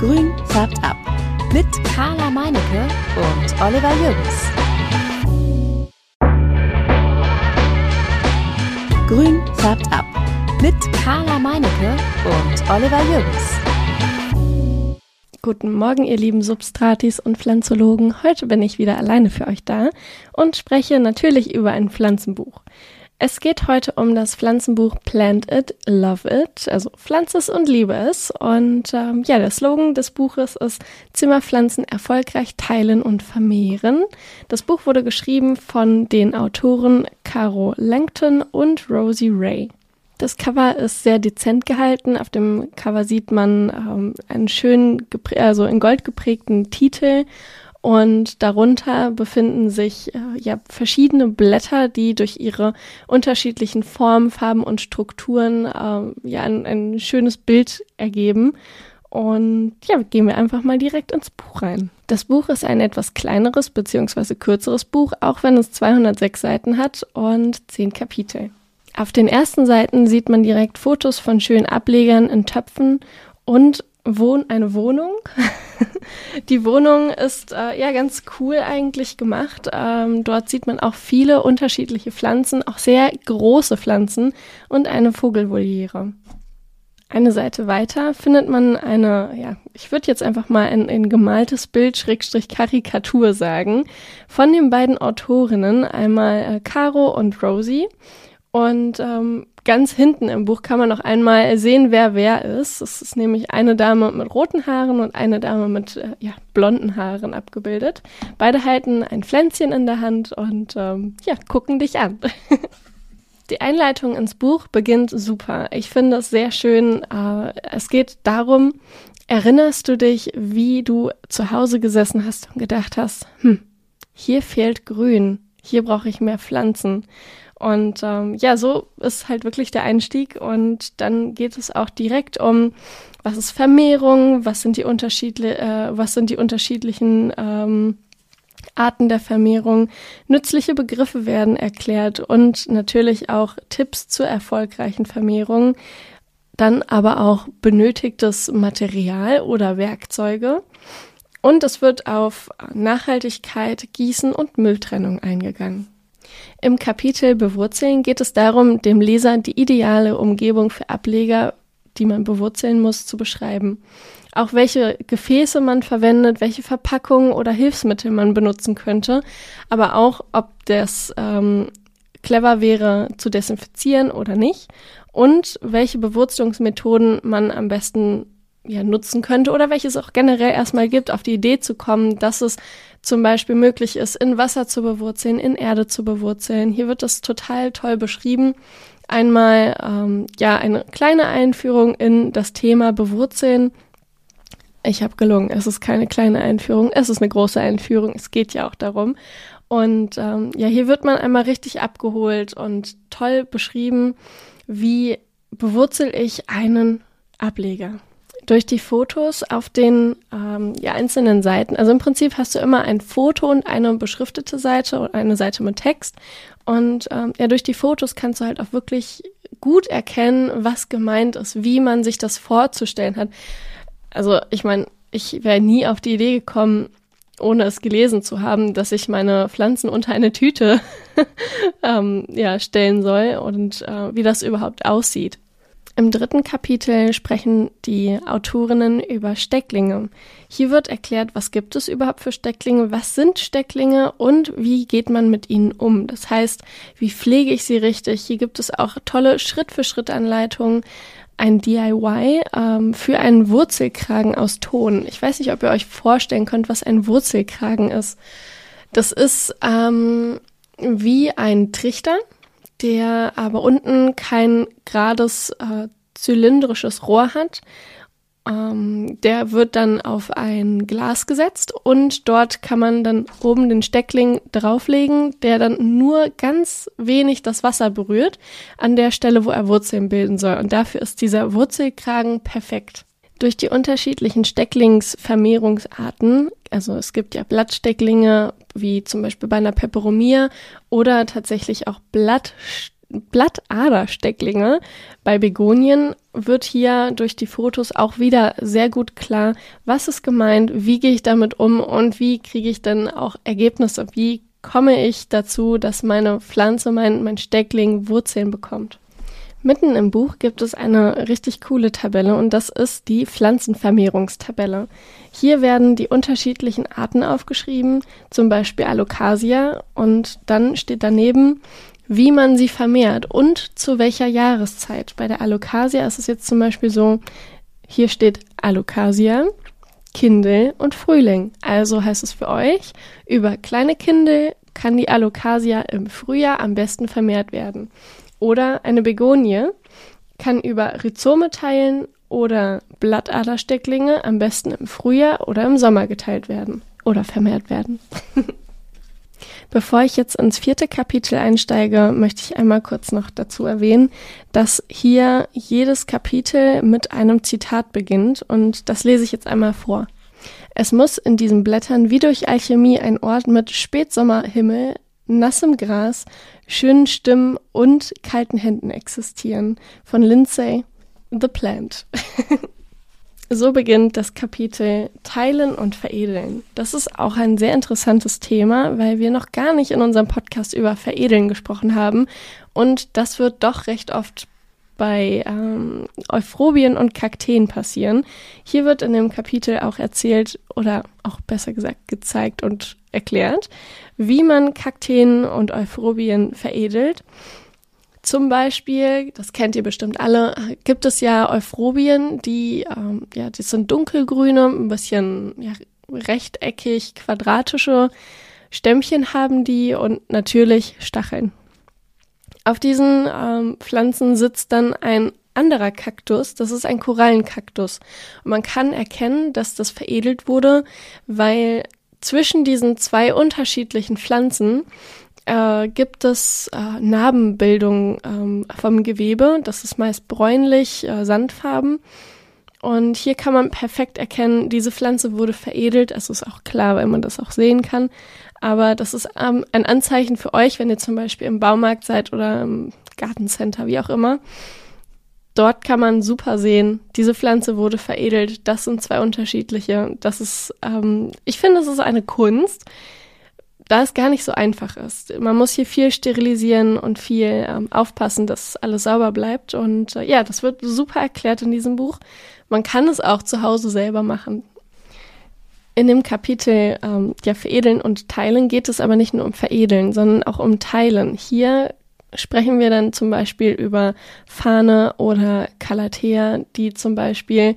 Grün färbt ab. Mit Carla Meinecke und Oliver Jürgens. Grün färbt ab. Mit Carla Meinecke und Oliver Jürgens. Guten Morgen, ihr lieben Substratis und Pflanzologen. Heute bin ich wieder alleine für euch da und spreche natürlich über ein Pflanzenbuch. Es geht heute um das Pflanzenbuch Plant It, Love It, also Pflanz es und liebe es. Und ähm, ja, der Slogan des Buches ist Zimmerpflanzen erfolgreich teilen und vermehren. Das Buch wurde geschrieben von den Autoren Caro Langton und Rosie Ray. Das Cover ist sehr dezent gehalten. Auf dem Cover sieht man ähm, einen schönen, also in Gold geprägten Titel und darunter befinden sich äh, ja verschiedene Blätter, die durch ihre unterschiedlichen Formen, Farben und Strukturen äh, ja ein, ein schönes Bild ergeben. Und ja, gehen wir einfach mal direkt ins Buch rein. Das Buch ist ein etwas kleineres bzw. kürzeres Buch, auch wenn es 206 Seiten hat und 10 Kapitel. Auf den ersten Seiten sieht man direkt Fotos von schönen Ablegern in Töpfen und Wohn eine Wohnung. die Wohnung ist äh, ja ganz cool eigentlich gemacht. Ähm, dort sieht man auch viele unterschiedliche Pflanzen, auch sehr große Pflanzen und eine Vogelvoliere. Eine Seite weiter findet man eine, ja, ich würde jetzt einfach mal ein, ein gemaltes Bild, Schrägstrich Karikatur sagen, von den beiden Autorinnen, einmal äh, Caro und Rosie. Und ähm, ganz hinten im Buch kann man noch einmal sehen, wer wer ist. Es ist nämlich eine Dame mit roten Haaren und eine Dame mit äh, ja, blonden Haaren abgebildet. Beide halten ein Pflänzchen in der Hand und ähm, ja, gucken dich an. Die Einleitung ins Buch beginnt super. Ich finde es sehr schön. Äh, es geht darum, erinnerst du dich, wie du zu Hause gesessen hast und gedacht hast, hm, hier fehlt Grün, hier brauche ich mehr Pflanzen. Und ähm, ja, so ist halt wirklich der Einstieg. Und dann geht es auch direkt um, was ist Vermehrung, was sind die Unterschiedli äh, was sind die unterschiedlichen ähm, Arten der Vermehrung. Nützliche Begriffe werden erklärt und natürlich auch Tipps zur erfolgreichen Vermehrung. Dann aber auch benötigtes Material oder Werkzeuge. Und es wird auf Nachhaltigkeit, Gießen und Mülltrennung eingegangen. Im Kapitel Bewurzeln geht es darum, dem Leser die ideale Umgebung für Ableger, die man bewurzeln muss, zu beschreiben. Auch welche Gefäße man verwendet, welche Verpackungen oder Hilfsmittel man benutzen könnte, aber auch, ob das ähm, clever wäre zu desinfizieren oder nicht und welche Bewurzelungsmethoden man am besten ja, nutzen könnte oder welches auch generell erstmal gibt, auf die Idee zu kommen, dass es zum Beispiel möglich ist, in Wasser zu bewurzeln, in Erde zu bewurzeln. Hier wird das total toll beschrieben. Einmal ähm, ja eine kleine Einführung in das Thema Bewurzeln. Ich habe gelungen, es ist keine kleine Einführung, es ist eine große Einführung, es geht ja auch darum. Und ähm, ja, hier wird man einmal richtig abgeholt und toll beschrieben, wie bewurzel ich einen Ableger durch die Fotos auf den ähm, ja, einzelnen Seiten. Also im Prinzip hast du immer ein Foto und eine beschriftete Seite und eine Seite mit Text. Und ähm, ja, durch die Fotos kannst du halt auch wirklich gut erkennen, was gemeint ist, wie man sich das vorzustellen hat. Also ich meine, ich wäre nie auf die Idee gekommen, ohne es gelesen zu haben, dass ich meine Pflanzen unter eine Tüte ähm, ja, stellen soll und äh, wie das überhaupt aussieht. Im dritten Kapitel sprechen die Autorinnen über Stecklinge. Hier wird erklärt, was gibt es überhaupt für Stecklinge, was sind Stecklinge und wie geht man mit ihnen um. Das heißt, wie pflege ich sie richtig. Hier gibt es auch tolle Schritt-für-Schritt-Anleitungen, ein DIY ähm, für einen Wurzelkragen aus Ton. Ich weiß nicht, ob ihr euch vorstellen könnt, was ein Wurzelkragen ist. Das ist ähm, wie ein Trichter, der aber unten kein gerades äh, zylindrisches Rohr hat. Ähm, der wird dann auf ein Glas gesetzt und dort kann man dann oben den Steckling drauflegen, der dann nur ganz wenig das Wasser berührt an der Stelle, wo er Wurzeln bilden soll. Und dafür ist dieser Wurzelkragen perfekt. Durch die unterschiedlichen Stecklingsvermehrungsarten, also es gibt ja Blattstecklinge, wie zum Beispiel bei einer Peperomia, oder tatsächlich auch Blatt Blattaderstecklinge. Bei Begonien wird hier durch die Fotos auch wieder sehr gut klar, was ist gemeint, wie gehe ich damit um und wie kriege ich dann auch Ergebnisse, wie komme ich dazu, dass meine Pflanze, mein, mein Steckling Wurzeln bekommt. Mitten im Buch gibt es eine richtig coole Tabelle und das ist die Pflanzenvermehrungstabelle. Hier werden die unterschiedlichen Arten aufgeschrieben, zum Beispiel Alocasia und dann steht daneben, wie man sie vermehrt und zu welcher Jahreszeit. Bei der Alocasia ist es jetzt zum Beispiel so, hier steht Alocasia, Kindel und Frühling. Also heißt es für euch, über kleine Kindel kann die Alocasia im Frühjahr am besten vermehrt werden. Oder eine Begonie kann über Rhizome teilen oder Blattaderstecklinge am besten im Frühjahr oder im Sommer geteilt werden oder vermehrt werden. Bevor ich jetzt ins vierte Kapitel einsteige, möchte ich einmal kurz noch dazu erwähnen, dass hier jedes Kapitel mit einem Zitat beginnt und das lese ich jetzt einmal vor. Es muss in diesen Blättern wie durch Alchemie ein Ort mit Spätsommerhimmel, nassem Gras, schönen Stimmen und kalten Händen existieren. Von Lindsay, The Plant. so beginnt das Kapitel Teilen und Veredeln. Das ist auch ein sehr interessantes Thema, weil wir noch gar nicht in unserem Podcast über Veredeln gesprochen haben. Und das wird doch recht oft bei ähm, Euphrobien und Kakteen passieren. Hier wird in dem Kapitel auch erzählt oder auch besser gesagt gezeigt und erklärt, wie man Kakteen und Euphrobien veredelt. Zum Beispiel, das kennt ihr bestimmt alle, gibt es ja Euphrobien, die, ähm, ja, die sind dunkelgrüne, ein bisschen ja, rechteckig, quadratische Stämmchen haben die und natürlich Stacheln. Auf diesen ähm, Pflanzen sitzt dann ein anderer Kaktus, das ist ein Korallenkaktus. Und man kann erkennen, dass das veredelt wurde, weil zwischen diesen zwei unterschiedlichen Pflanzen äh, gibt es äh, Narbenbildung ähm, vom Gewebe. Das ist meist bräunlich, äh, sandfarben. Und hier kann man perfekt erkennen, diese Pflanze wurde veredelt. Es ist auch klar, weil man das auch sehen kann. Aber das ist ähm, ein Anzeichen für euch, wenn ihr zum Beispiel im Baumarkt seid oder im Gartencenter, wie auch immer. Dort kann man super sehen, diese Pflanze wurde veredelt. Das sind zwei unterschiedliche. Das ist, ähm, ich finde, es ist eine Kunst, da es gar nicht so einfach ist. Man muss hier viel sterilisieren und viel ähm, aufpassen, dass alles sauber bleibt. Und äh, ja, das wird super erklärt in diesem Buch. Man kann es auch zu Hause selber machen. In dem Kapitel ähm, ja, Veredeln und Teilen geht es aber nicht nur um Veredeln, sondern auch um Teilen. Hier sprechen wir dann zum Beispiel über Fahne oder Calathea, die zum Beispiel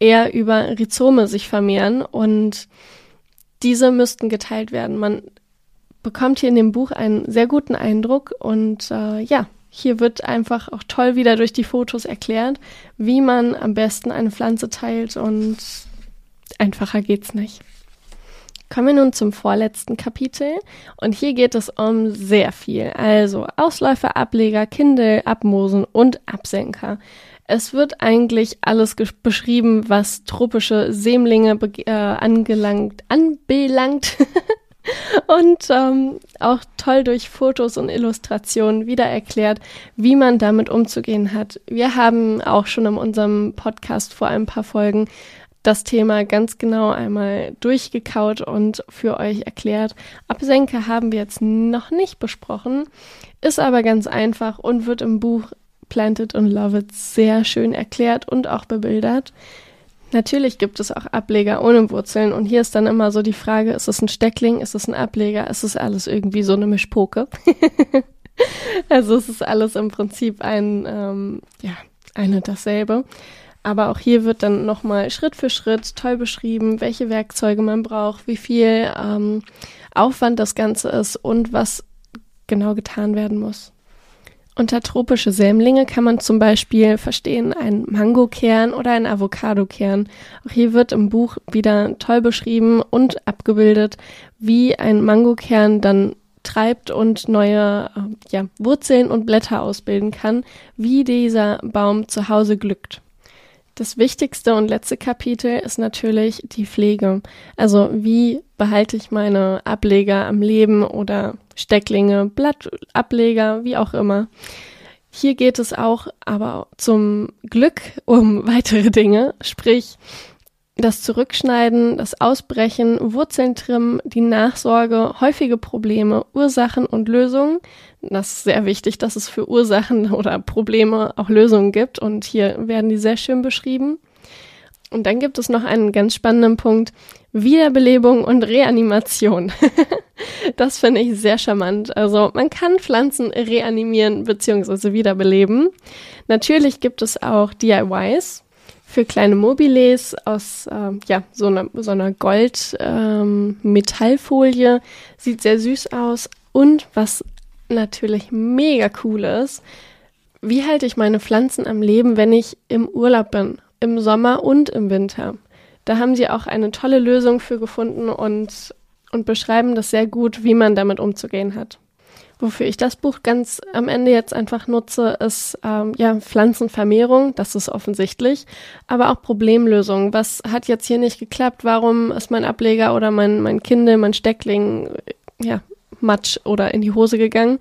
eher über Rhizome sich vermehren und diese müssten geteilt werden. Man bekommt hier in dem Buch einen sehr guten Eindruck und äh, ja, hier wird einfach auch toll wieder durch die Fotos erklärt, wie man am besten eine Pflanze teilt und Einfacher geht's nicht. Kommen wir nun zum vorletzten Kapitel und hier geht es um sehr viel. Also Ausläufer, Ableger, Kindel, Abmosen und Absenker. Es wird eigentlich alles beschrieben, was tropische Sämlinge äh, angelangt, anbelangt. und ähm, auch toll durch Fotos und Illustrationen wieder erklärt, wie man damit umzugehen hat. Wir haben auch schon in unserem Podcast vor ein paar Folgen das Thema ganz genau einmal durchgekaut und für euch erklärt. Absenke haben wir jetzt noch nicht besprochen, ist aber ganz einfach und wird im Buch Planted and Love It sehr schön erklärt und auch bebildert. Natürlich gibt es auch Ableger ohne Wurzeln und hier ist dann immer so die Frage, ist es ein Steckling, ist es ein Ableger, ist es alles irgendwie so eine Mischpoke? also es ist alles im Prinzip ein, ähm, ja, eine dasselbe. Aber auch hier wird dann nochmal Schritt für Schritt toll beschrieben, welche Werkzeuge man braucht, wie viel ähm, Aufwand das Ganze ist und was genau getan werden muss. Unter tropische Sämlinge kann man zum Beispiel verstehen einen Mangokern oder einen Avocadokern. Auch hier wird im Buch wieder toll beschrieben und abgebildet, wie ein Mangokern dann treibt und neue äh, ja, Wurzeln und Blätter ausbilden kann, wie dieser Baum zu Hause glückt. Das wichtigste und letzte Kapitel ist natürlich die Pflege. Also wie behalte ich meine Ableger am Leben oder Stecklinge, Blattableger, wie auch immer. Hier geht es auch aber zum Glück um weitere Dinge, sprich das Zurückschneiden, das Ausbrechen, Wurzeln trimmen, die Nachsorge, häufige Probleme, Ursachen und Lösungen. Das ist sehr wichtig, dass es für Ursachen oder Probleme auch Lösungen gibt und hier werden die sehr schön beschrieben. Und dann gibt es noch einen ganz spannenden Punkt, Wiederbelebung und Reanimation. das finde ich sehr charmant. Also man kann Pflanzen reanimieren bzw. wiederbeleben. Natürlich gibt es auch DIYs, für kleine Mobiles aus äh, ja, so einer, so einer Gold-Metallfolie. Ähm, Sieht sehr süß aus. Und was natürlich mega cool ist, wie halte ich meine Pflanzen am Leben, wenn ich im Urlaub bin? Im Sommer und im Winter. Da haben sie auch eine tolle Lösung für gefunden und, und beschreiben das sehr gut, wie man damit umzugehen hat. Wofür ich das Buch ganz am Ende jetzt einfach nutze, ist ähm, ja Pflanzenvermehrung, das ist offensichtlich, aber auch Problemlösung. Was hat jetzt hier nicht geklappt? Warum ist mein Ableger oder mein, mein Kindle, mein Steckling, ja, Matsch oder in die Hose gegangen?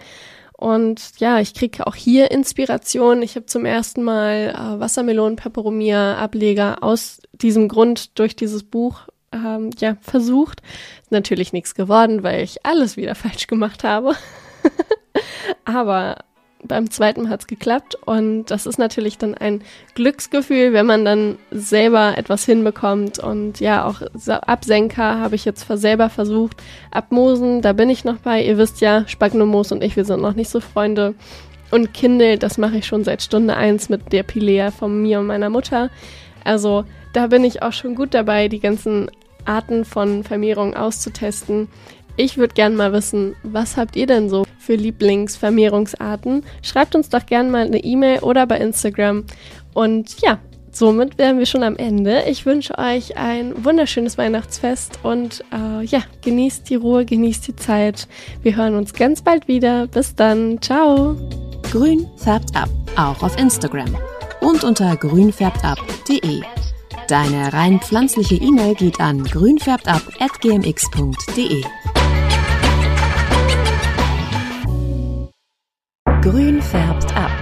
Und ja, ich kriege auch hier Inspiration. Ich habe zum ersten Mal äh, Wassermelonen Peperomia Ableger aus diesem Grund durch dieses Buch ähm, ja versucht. Natürlich nichts geworden, weil ich alles wieder falsch gemacht habe. Aber beim zweiten Mal hat es geklappt und das ist natürlich dann ein Glücksgefühl, wenn man dann selber etwas hinbekommt und ja, auch Absenker habe ich jetzt selber versucht. Abmosen, da bin ich noch bei. Ihr wisst ja, Spagnomoos und ich, wir sind noch nicht so Freunde. Und Kindle, das mache ich schon seit Stunde eins mit der Pilea von mir und meiner Mutter. Also da bin ich auch schon gut dabei, die ganzen Arten von Vermehrung auszutesten. Ich würde gerne mal wissen, was habt ihr denn so für Lieblingsvermehrungsarten? Schreibt uns doch gerne mal eine E-Mail oder bei Instagram. Und ja, somit wären wir schon am Ende. Ich wünsche euch ein wunderschönes Weihnachtsfest und äh, ja, genießt die Ruhe, genießt die Zeit. Wir hören uns ganz bald wieder. Bis dann. Ciao. Grün färbt ab, auch auf Instagram und unter grünfärbtab.de. Deine rein pflanzliche E-Mail geht an grünfärbtab.gmx.de. Grün färbt ab.